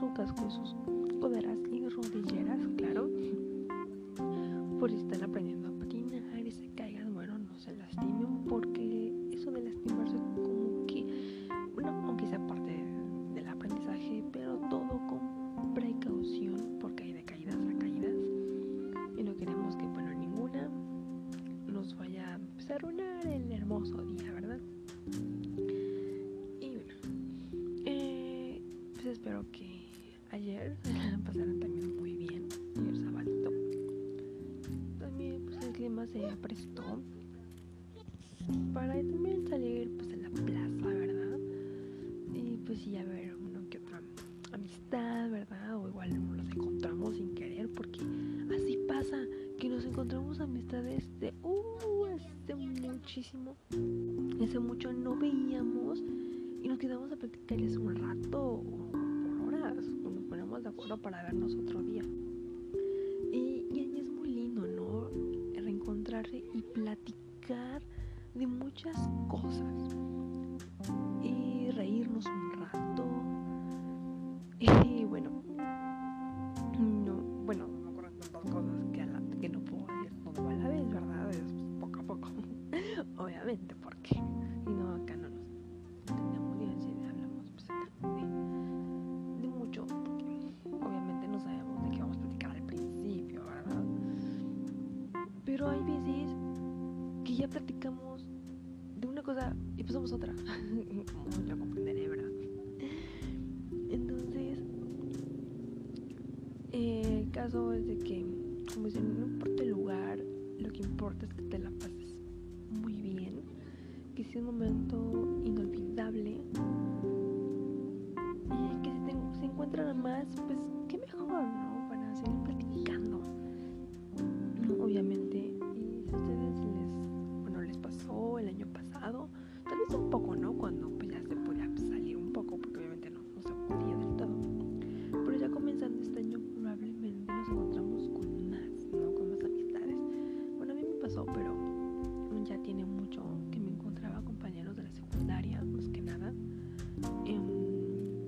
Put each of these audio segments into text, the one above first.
bazucas con sus coderas y rodilleras, claro, por si están aprendiendo. se aprestó para también salir pues a la plaza, ¿verdad? Y pues sí, a ver, uno que otra amistad, ¿verdad? O igual nos encontramos sin querer, porque así pasa, que nos encontramos amistades de, uh, hace muchísimo, hace mucho no veíamos y nos quedamos a platicarles un rato por horas, o nos ponemos de acuerdo para vernos otro día. Y, y y platicar de muchas cosas.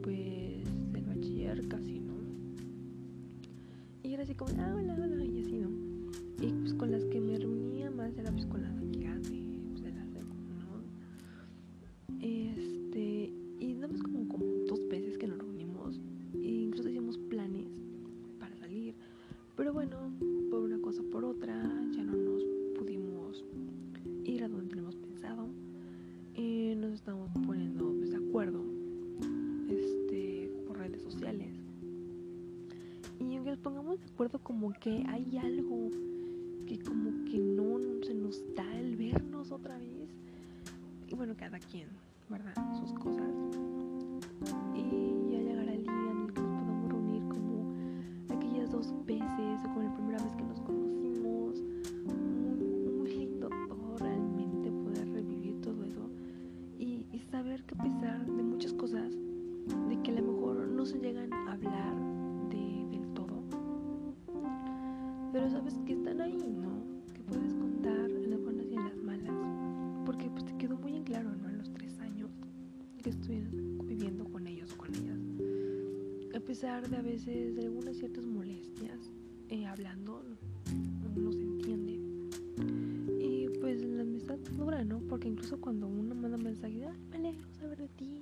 pues el bachiller casi no. Y era así como, ah, hola, recuerdo como que hay algo que como que no se nos da el vernos otra vez. Y bueno, cada quien, ¿verdad? Sus cosas. Y ya llegará el día en el que nos podamos reunir como aquellas dos veces o como la primera vez que nos conocimos claro, ¿no? en los tres años que estuvieron viviendo con ellos o con ellas. A pesar de a veces algunas ciertas molestias, eh, hablando, uno no se entiende. Y pues la amistad dura, ¿no? Porque incluso cuando uno manda mensajes, ah, me alegro saber de ti,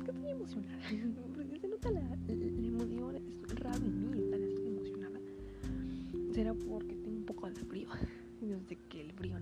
estoy muy emocionada, porque se nota la, la emoción, es raro en mí estar así emocionada. Será porque tengo un poco de frío, desde que el frío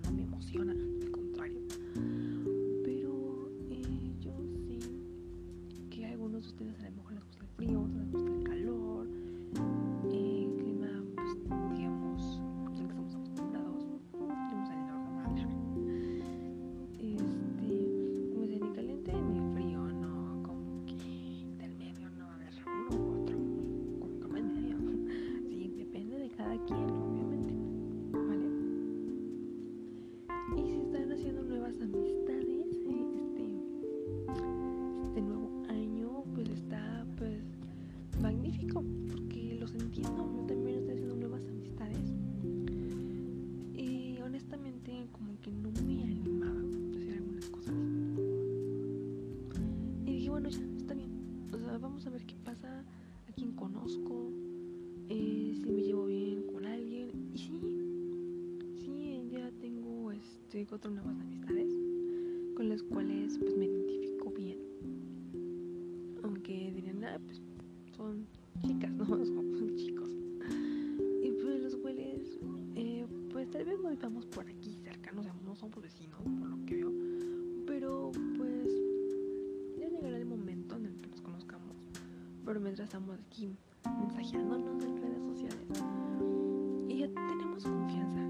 así cuatro nuevas amistades con las cuales pues me identifico bien. Aunque dirían, ah, pues son chicas, no, son chicos. Y pues los cuales, eh, pues tal vez no estamos por aquí cerca, no, o no somos vecinos, por lo que veo. Pero pues ya llegará el momento en el que nos conozcamos. Pero mientras estamos aquí mensajeándonos en redes sociales y ya tenemos confianza.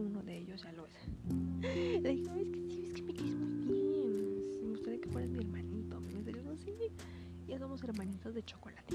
uno de ellos ya lo es. Le dije, no, es que sí, es que me caes muy bien. Me gustaría que fueras mi hermanito. Me somos hermanitos de chocolate.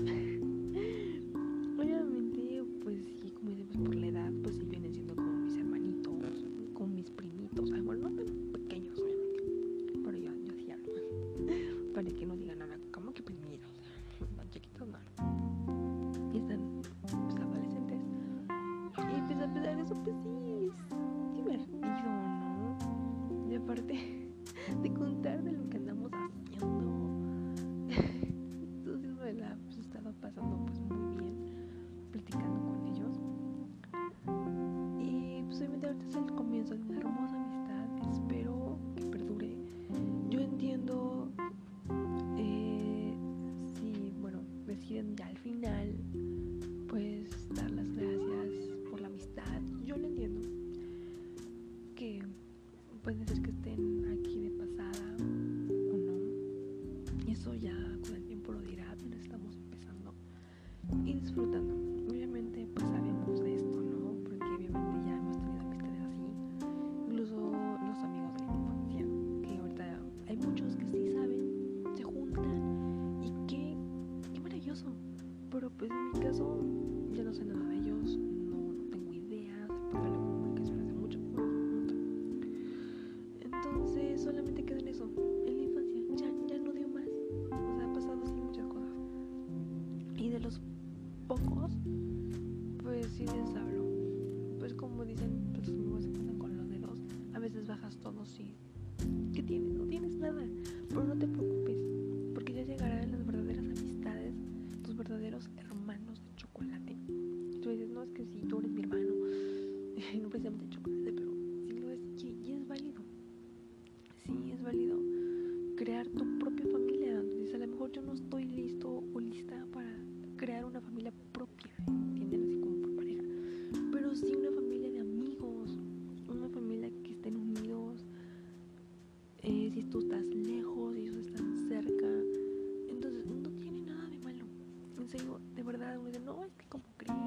¿verdad? Uno dice, no, es que como crees,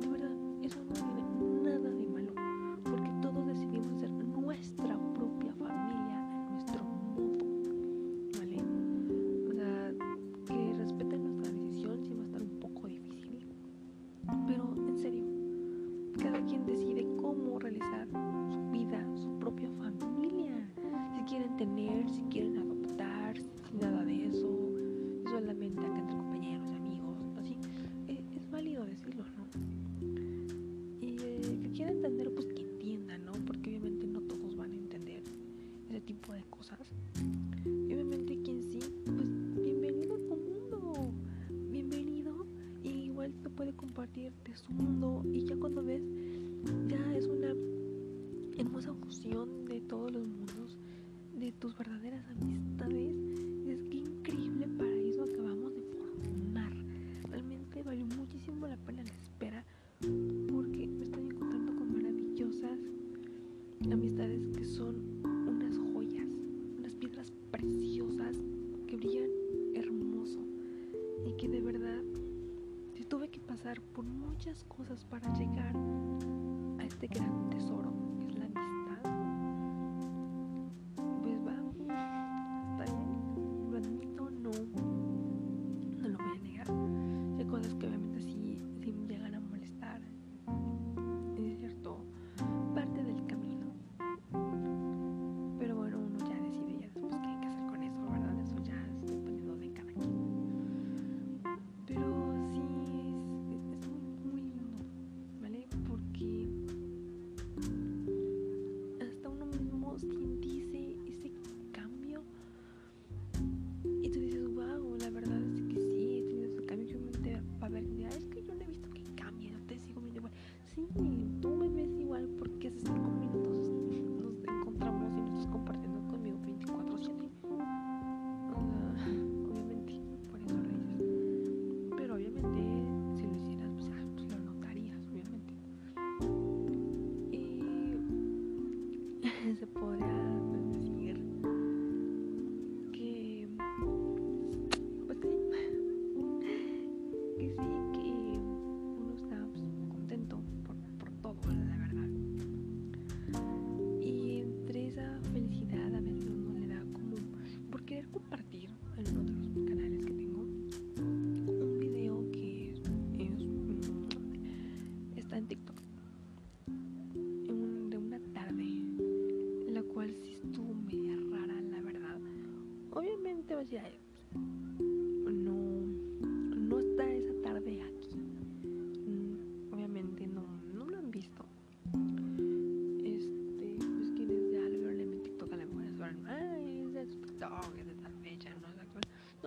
de verdad, eso no tiene sentirte, es un mundo, y ya cuando ves, ya es una hermosa fusión de todos los mundos, de tus verdaderas amistades pasar por muchas cosas para llegar a este gran tesoro.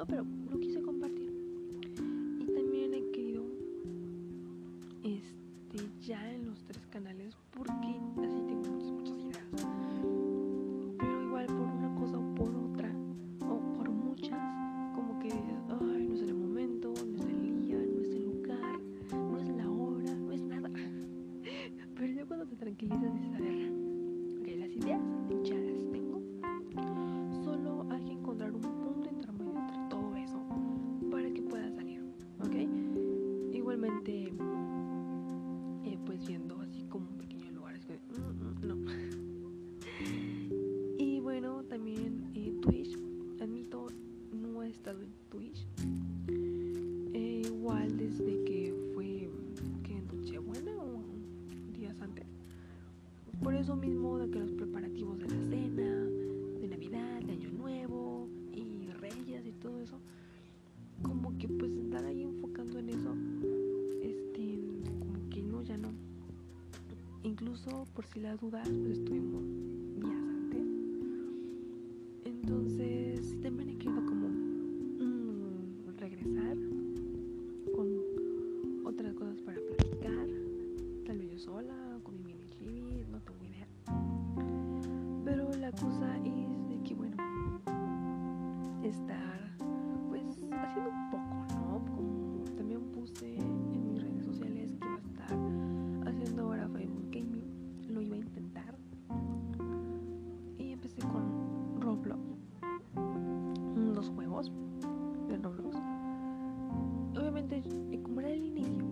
pero incluso por si las dudas, pues estuvimos días antes. Entonces, y como era el inicio,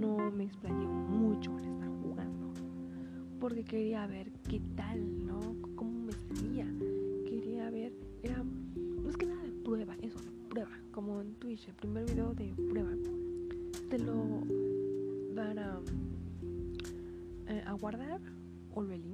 no me explayé mucho en estar jugando, porque quería ver qué tal, ¿no? Cómo me salía. Quería ver, era más que nada de prueba, eso, prueba, como en Twitch, el primer video de prueba. Te lo dará eh, a guardar o lo eliminas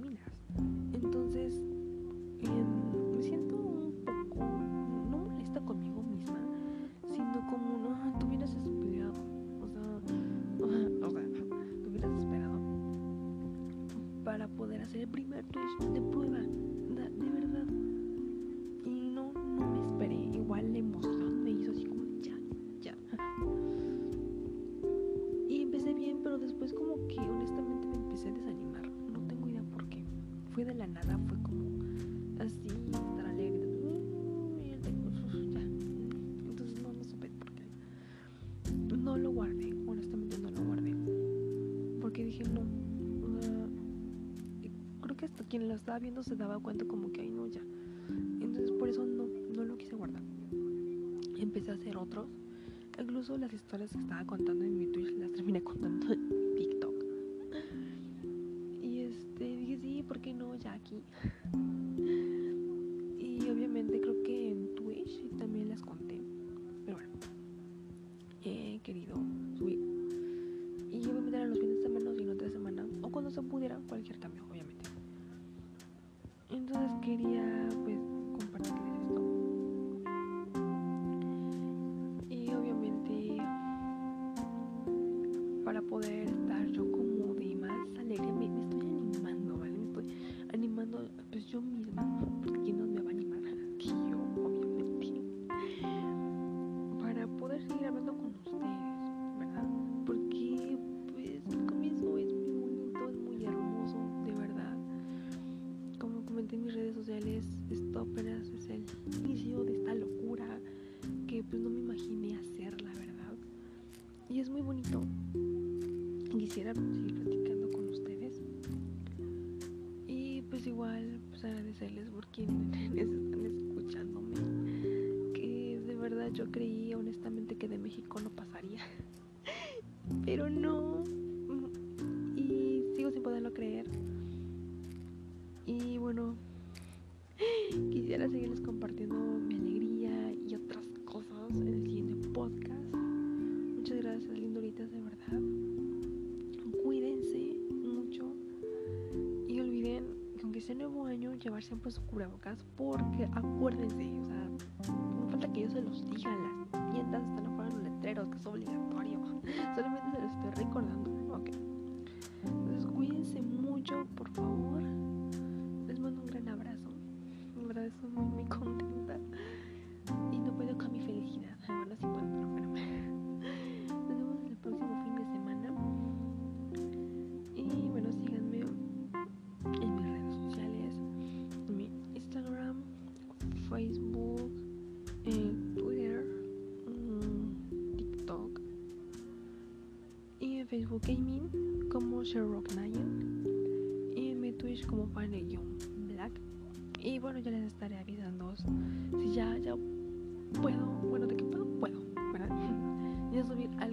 el primer test de prueba. Estaba viendo se daba cuenta como que, ay, no, ya. Entonces por eso no, no lo quise guardar. Empecé a hacer otros. Incluso las historias que estaba contando en mi Twitch las terminé contando en TikTok. Y este, dije, sí, ¿por qué no? Ya aquí. poder pues agradecerles por quienes están escuchándome. Que de verdad yo creí honestamente que de México no pasaría. Pero no. Siempre su cubrebocas porque acuérdense, o sea, no falta que yo se los diga las tiendas, están afuera los letreros, que es obligatorio. Solamente se los estoy recordando, ok. Entonces cuídense mucho, por favor mando un gran abrazo. De verdad estoy muy, muy contenta. Y no puedo con mi felicidad. Bueno, sí Y en mi Twitch como Fane-Black. Y bueno, ya les estaré avisando si ya, ya puedo, bueno, de que puedo, puedo, ¿verdad? ya subir al